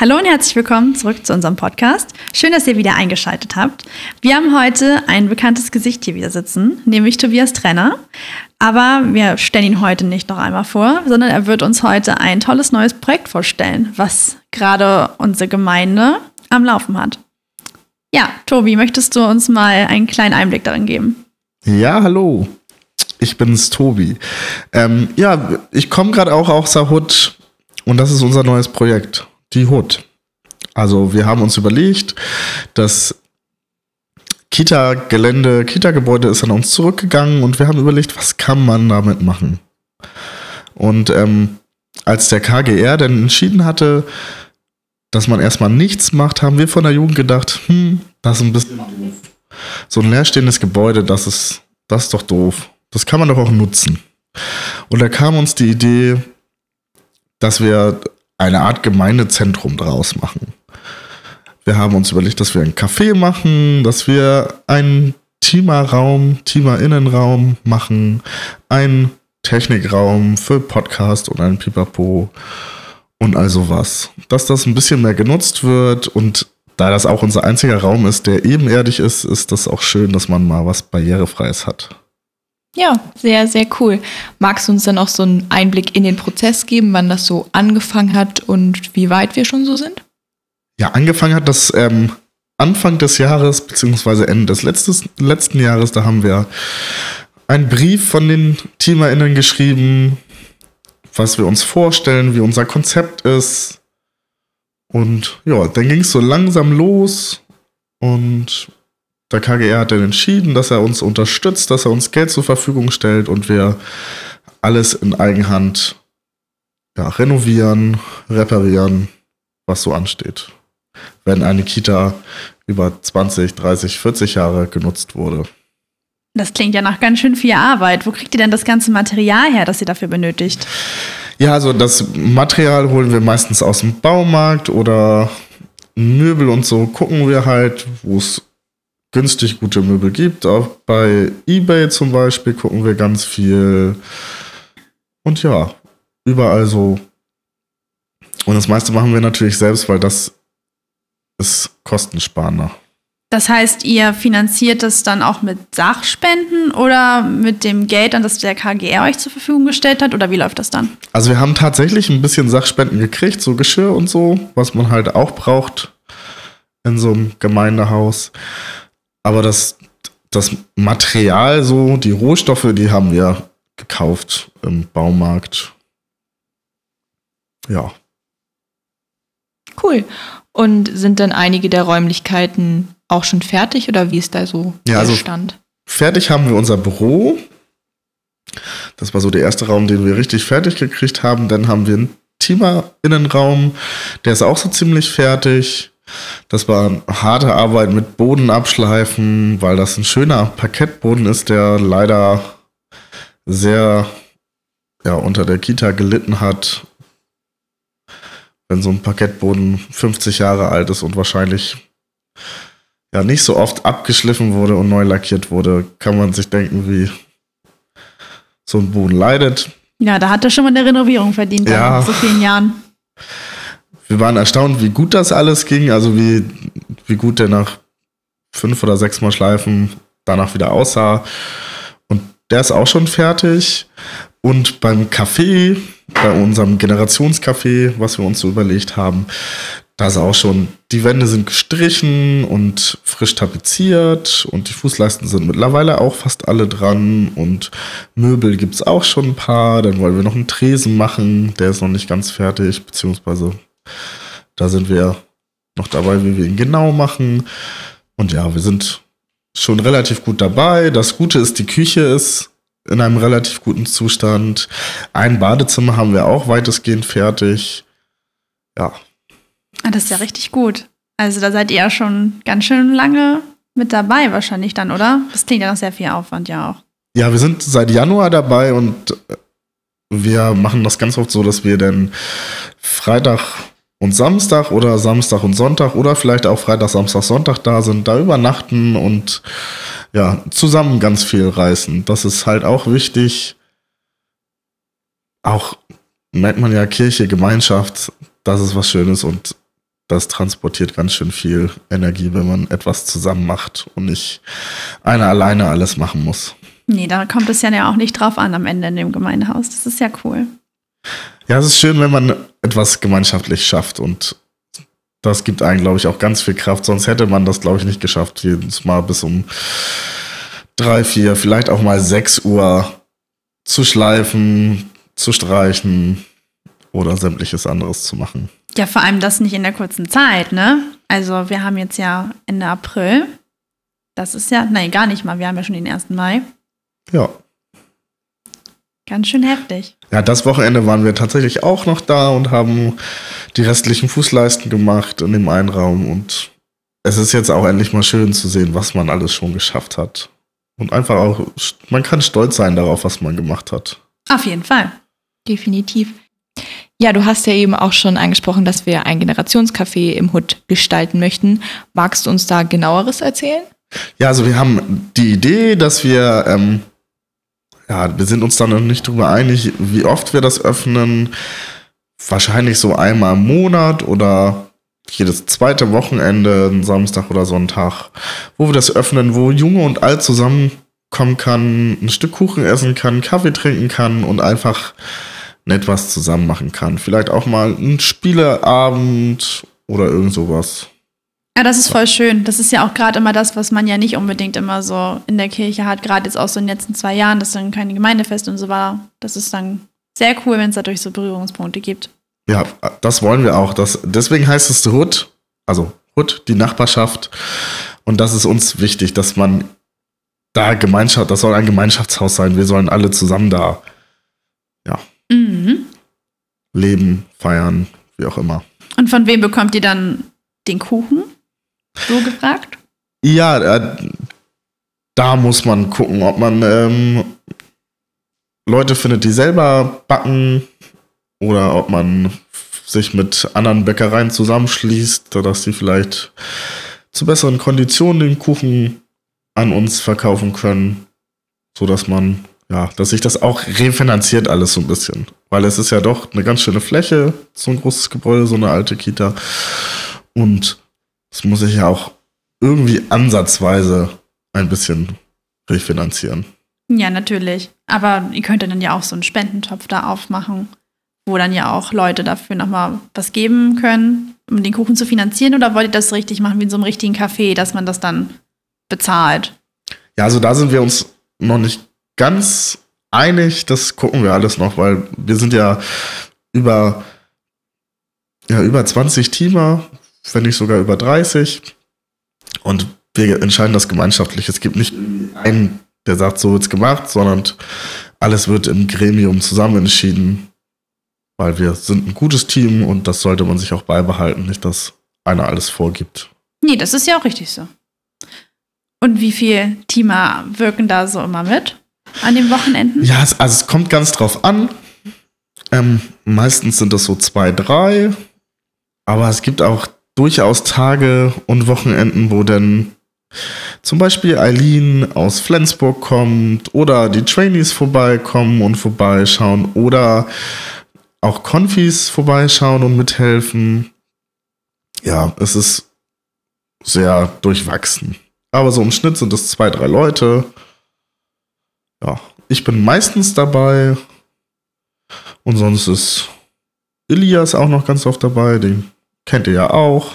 Hallo und herzlich willkommen zurück zu unserem Podcast. Schön, dass ihr wieder eingeschaltet habt. Wir haben heute ein bekanntes Gesicht hier wieder sitzen, nämlich Tobias Trenner. Aber wir stellen ihn heute nicht noch einmal vor, sondern er wird uns heute ein tolles neues Projekt vorstellen, was gerade unsere Gemeinde am Laufen hat. Ja, Tobi, möchtest du uns mal einen kleinen Einblick darin geben? Ja, hallo. Ich bin's, Tobi. Ähm, ja, ich komme gerade auch aus der Hut und das ist unser neues Projekt die Hut. Also wir haben uns überlegt, dass Kita-Gelände, Kita-Gebäude ist an uns zurückgegangen und wir haben überlegt, was kann man damit machen. Und ähm, als der KGR dann entschieden hatte, dass man erstmal nichts macht, haben wir von der Jugend gedacht, hm, das ist ein bisschen. So ein leerstehendes Gebäude, das ist, das ist doch doof. Das kann man doch auch nutzen. Und da kam uns die Idee, dass wir eine Art Gemeindezentrum draus machen. Wir haben uns überlegt, dass wir ein Café machen, dass wir einen Teamerraum, Teamerinnenraum machen, einen Technikraum für Podcast und ein Pipapo und all sowas. Dass das ein bisschen mehr genutzt wird und da das auch unser einziger Raum ist, der ebenerdig ist, ist das auch schön, dass man mal was Barrierefreies hat. Ja, sehr, sehr cool. Magst du uns dann auch so einen Einblick in den Prozess geben, wann das so angefangen hat und wie weit wir schon so sind? Ja, angefangen hat das ähm, Anfang des Jahres, beziehungsweise Ende des letztes, letzten Jahres, da haben wir einen Brief von den TeamerInnen geschrieben, was wir uns vorstellen, wie unser Konzept ist. Und ja, dann ging es so langsam los und der KGR hat dann entschieden, dass er uns unterstützt, dass er uns Geld zur Verfügung stellt und wir alles in Eigenhand ja, renovieren, reparieren, was so ansteht. Wenn eine Kita über 20, 30, 40 Jahre genutzt wurde. Das klingt ja nach ganz schön viel Arbeit. Wo kriegt ihr denn das ganze Material her, das ihr dafür benötigt? Ja, also das Material holen wir meistens aus dem Baumarkt oder Möbel und so gucken wir halt, wo es günstig gute Möbel gibt. Auch bei eBay zum Beispiel gucken wir ganz viel. Und ja, überall so. Und das meiste machen wir natürlich selbst, weil das ist kostensparender. Das heißt, ihr finanziert es dann auch mit Sachspenden oder mit dem Geld, an das der KGR euch zur Verfügung gestellt hat? Oder wie läuft das dann? Also wir haben tatsächlich ein bisschen Sachspenden gekriegt, so Geschirr und so, was man halt auch braucht in so einem Gemeindehaus. Aber das, das Material, so, die Rohstoffe, die haben wir gekauft im Baumarkt. Ja. Cool. Und sind dann einige der Räumlichkeiten auch schon fertig oder wie ist da so ja, der also Stand? Fertig haben wir unser Büro. Das war so der erste Raum, den wir richtig fertig gekriegt haben. Dann haben wir einen Teamer-Innenraum. Der ist auch so ziemlich fertig. Das war harte Arbeit mit Boden abschleifen, weil das ein schöner Parkettboden ist, der leider sehr ja, unter der Kita gelitten hat. Wenn so ein Parkettboden 50 Jahre alt ist und wahrscheinlich ja nicht so oft abgeschliffen wurde und neu lackiert wurde, kann man sich denken, wie so ein Boden leidet. Ja, da hat er schon mal eine Renovierung verdient ja. nach so vielen Jahren wir waren erstaunt, wie gut das alles ging, also wie, wie gut der nach fünf oder sechs Mal Schleifen danach wieder aussah. Und der ist auch schon fertig. Und beim Café, bei unserem Generationscafé, was wir uns so überlegt haben, da ist auch schon, die Wände sind gestrichen und frisch tapeziert und die Fußleisten sind mittlerweile auch fast alle dran und Möbel gibt es auch schon ein paar. Dann wollen wir noch einen Tresen machen, der ist noch nicht ganz fertig, beziehungsweise da sind wir noch dabei, wie wir ihn genau machen. Und ja, wir sind schon relativ gut dabei. Das Gute ist, die Küche ist in einem relativ guten Zustand. Ein Badezimmer haben wir auch weitestgehend fertig. Ja. Ah, das ist ja richtig gut. Also da seid ihr ja schon ganz schön lange mit dabei wahrscheinlich dann, oder? Das klingt ja noch sehr viel Aufwand ja auch. Ja, wir sind seit Januar dabei und wir machen das ganz oft so, dass wir dann Freitag und Samstag oder Samstag und Sonntag oder vielleicht auch Freitag, Samstag, Sonntag da sind, da übernachten und ja, zusammen ganz viel reißen. Das ist halt auch wichtig. Auch merkt man ja Kirche, Gemeinschaft, das ist was Schönes und das transportiert ganz schön viel Energie, wenn man etwas zusammen macht und nicht einer alleine alles machen muss. Nee, da kommt es ja auch nicht drauf an am Ende in dem Gemeindehaus. Das ist ja cool. Ja, es ist schön, wenn man etwas gemeinschaftlich schafft und das gibt einem, glaube ich, auch ganz viel Kraft. Sonst hätte man das, glaube ich, nicht geschafft, jedes Mal bis um drei, vier, vielleicht auch mal sechs Uhr zu schleifen, zu streichen oder sämtliches anderes zu machen. Ja, vor allem das nicht in der kurzen Zeit, ne? Also wir haben jetzt ja Ende April. Das ist ja, nein, gar nicht mal. Wir haben ja schon den 1. Mai. Ja. Ganz schön heftig. Ja, das Wochenende waren wir tatsächlich auch noch da und haben die restlichen Fußleisten gemacht in dem einen Raum. Und es ist jetzt auch endlich mal schön zu sehen, was man alles schon geschafft hat. Und einfach auch, man kann stolz sein darauf, was man gemacht hat. Auf jeden Fall. Definitiv. Ja, du hast ja eben auch schon angesprochen, dass wir ein Generationscafé im Hut gestalten möchten. Magst du uns da genaueres erzählen? Ja, also wir haben die Idee, dass wir ähm, ja, wir sind uns da noch nicht drüber einig, wie oft wir das öffnen. Wahrscheinlich so einmal im Monat oder jedes zweite Wochenende, Samstag oder Sonntag, wo wir das öffnen, wo Junge und Alt zusammenkommen kann, ein Stück Kuchen essen kann, Kaffee trinken kann und einfach etwas zusammen machen kann. Vielleicht auch mal ein Spieleabend oder irgend sowas. Ja, das ist voll schön. Das ist ja auch gerade immer das, was man ja nicht unbedingt immer so in der Kirche hat, gerade jetzt auch so in den letzten zwei Jahren, dass dann keine Gemeindefest und so war. Das ist dann sehr cool, wenn es dadurch so Berührungspunkte gibt. Ja, das wollen wir auch. Das, deswegen heißt es Hut, also Hut, die Nachbarschaft. Und das ist uns wichtig, dass man da Gemeinschaft, das soll ein Gemeinschaftshaus sein. Wir sollen alle zusammen da, ja, mhm. leben, feiern, wie auch immer. Und von wem bekommt ihr dann den Kuchen? So gefragt? Ja, äh, da muss man gucken, ob man ähm, Leute findet, die selber backen oder ob man sich mit anderen Bäckereien zusammenschließt, dass sie vielleicht zu besseren Konditionen den Kuchen an uns verkaufen können, so dass man ja, dass sich das auch refinanziert alles so ein bisschen, weil es ist ja doch eine ganz schöne Fläche, so ein großes Gebäude, so eine alte Kita und es muss sich ja auch irgendwie ansatzweise ein bisschen refinanzieren. Ja, natürlich. Aber ihr könnt dann ja auch so einen Spendentopf da aufmachen, wo dann ja auch Leute dafür nochmal was geben können, um den Kuchen zu finanzieren. Oder wollt ihr das richtig machen wie in so einem richtigen Café, dass man das dann bezahlt? Ja, also da sind wir uns noch nicht ganz einig. Das gucken wir alles noch, weil wir sind ja über, ja, über 20 Teamer, wenn nicht sogar über 30. Und wir entscheiden das gemeinschaftlich. Es gibt nicht einen, der sagt, so wird's gemacht, sondern alles wird im Gremium zusammen entschieden, weil wir sind ein gutes Team und das sollte man sich auch beibehalten, nicht dass einer alles vorgibt. Nee, das ist ja auch richtig so. Und wie viele Teamer wirken da so immer mit an den Wochenenden? Ja, es, also es kommt ganz drauf an. Ähm, meistens sind das so zwei, drei. Aber es gibt auch durchaus Tage und Wochenenden, wo dann zum Beispiel Eileen aus Flensburg kommt oder die Trainees vorbeikommen und vorbeischauen oder auch Konfis vorbeischauen und mithelfen. Ja, es ist sehr durchwachsen. Aber so im Schnitt sind es zwei, drei Leute. Ja, ich bin meistens dabei. Und sonst ist Ilias auch noch ganz oft dabei. Den kennt ihr ja auch.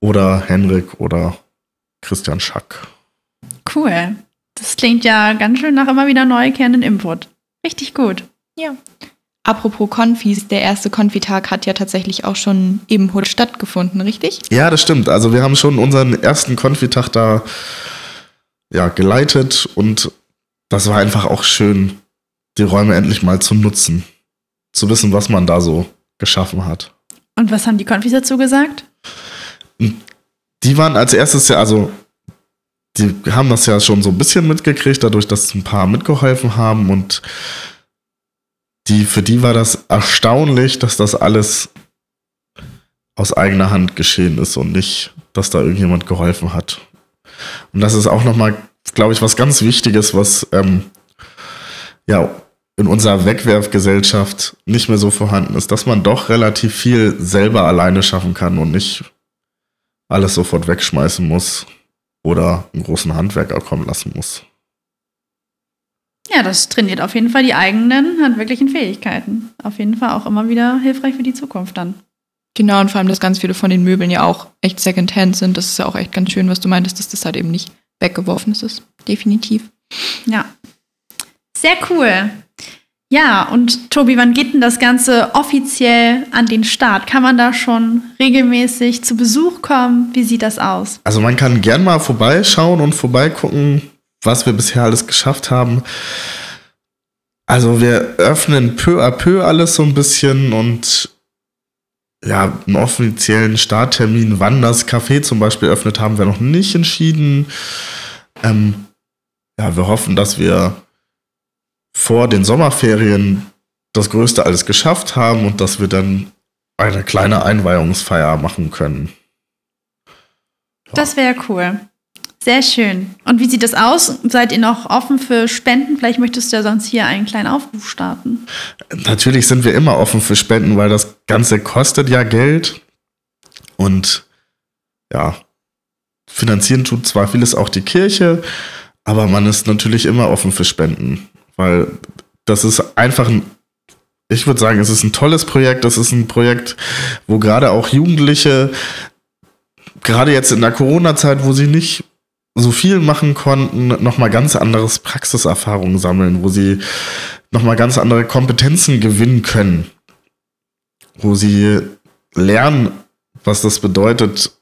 Oder Henrik oder Christian Schack. Cool. Das klingt ja ganz schön nach immer wieder neu kehrenden Input. Richtig gut. Ja. Apropos Konfis, der erste Konfitag hat ja tatsächlich auch schon im Hut stattgefunden, richtig? Ja, das stimmt. Also wir haben schon unseren ersten Konfitag da ja, geleitet und das war einfach auch schön, die Räume endlich mal zu nutzen. Zu wissen, was man da so geschaffen hat. Und was haben die Konfis dazu gesagt? Die waren als erstes ja, also die haben das ja schon so ein bisschen mitgekriegt, dadurch, dass ein paar mitgeholfen haben und die, für die war das erstaunlich, dass das alles aus eigener Hand geschehen ist und nicht, dass da irgendjemand geholfen hat. Und das ist auch nochmal, glaube ich, was ganz Wichtiges, was ähm, ja in unserer Wegwerfgesellschaft nicht mehr so vorhanden ist, dass man doch relativ viel selber alleine schaffen kann und nicht alles sofort wegschmeißen muss oder einen großen Handwerker kommen lassen muss. Ja, das trainiert auf jeden Fall die eigenen handwerklichen Fähigkeiten. Auf jeden Fall auch immer wieder hilfreich für die Zukunft dann. Genau, und vor allem, dass ganz viele von den Möbeln ja auch echt Secondhand sind. Das ist ja auch echt ganz schön, was du meintest, dass das halt eben nicht weggeworfen ist. Definitiv. Ja. Sehr cool. Ja, und Tobi, wann geht denn das Ganze offiziell an den Start? Kann man da schon regelmäßig zu Besuch kommen? Wie sieht das aus? Also man kann gern mal vorbeischauen und vorbeigucken, was wir bisher alles geschafft haben. Also wir öffnen peu à peu alles so ein bisschen und ja, einen offiziellen Starttermin, wann das Café zum Beispiel öffnet, haben wir noch nicht entschieden. Ähm, ja, wir hoffen, dass wir vor den Sommerferien das Größte alles geschafft haben und dass wir dann eine kleine Einweihungsfeier machen können. Ja. Das wäre cool. Sehr schön. Und wie sieht das aus? Seid ihr noch offen für Spenden? Vielleicht möchtest du ja sonst hier einen kleinen Aufruf starten. Natürlich sind wir immer offen für Spenden, weil das Ganze kostet ja Geld. Und ja, finanzieren tut zwar vieles auch die Kirche, aber man ist natürlich immer offen für Spenden weil das ist einfach ein, ich würde sagen, es ist ein tolles Projekt. Das ist ein Projekt, wo gerade auch Jugendliche, gerade jetzt in der Corona-Zeit, wo sie nicht so viel machen konnten, nochmal ganz anderes Praxiserfahrung sammeln, wo sie nochmal ganz andere Kompetenzen gewinnen können, wo sie lernen, was das bedeutet,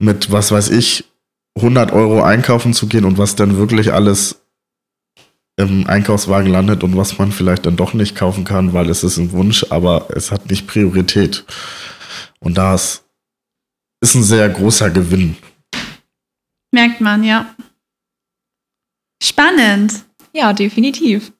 mit, was weiß ich, 100 Euro einkaufen zu gehen und was dann wirklich alles im Einkaufswagen landet und was man vielleicht dann doch nicht kaufen kann, weil es ist ein Wunsch, aber es hat nicht Priorität. Und das ist ein sehr großer Gewinn. Merkt man, ja. Spannend. Ja, definitiv.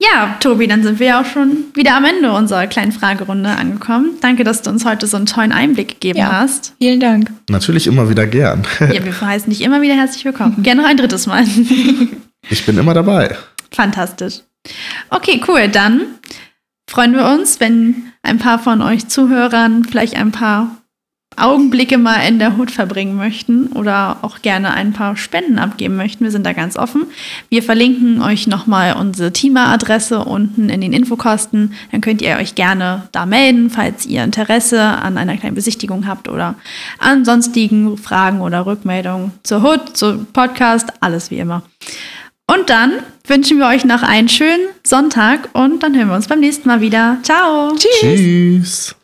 Ja, Tobi, dann sind wir ja auch schon wieder am Ende unserer kleinen Fragerunde angekommen. Danke, dass du uns heute so einen tollen Einblick gegeben ja, hast. Vielen Dank. Natürlich immer wieder gern. ja, wir heißen dich immer wieder herzlich willkommen. Gerne noch ein drittes Mal. Ich bin immer dabei. Fantastisch. Okay, cool. Dann freuen wir uns, wenn ein paar von euch Zuhörern vielleicht ein paar Augenblicke mal in der Hut verbringen möchten oder auch gerne ein paar Spenden abgeben möchten. Wir sind da ganz offen. Wir verlinken euch nochmal unsere Teamer-Adresse unten in den Infokosten. Dann könnt ihr euch gerne da melden, falls ihr Interesse an einer kleinen Besichtigung habt oder an sonstigen Fragen oder Rückmeldungen zur Hut, zum Podcast, alles wie immer. Und dann wünschen wir euch noch einen schönen Sonntag und dann hören wir uns beim nächsten Mal wieder. Ciao. Tschüss. Tschüss.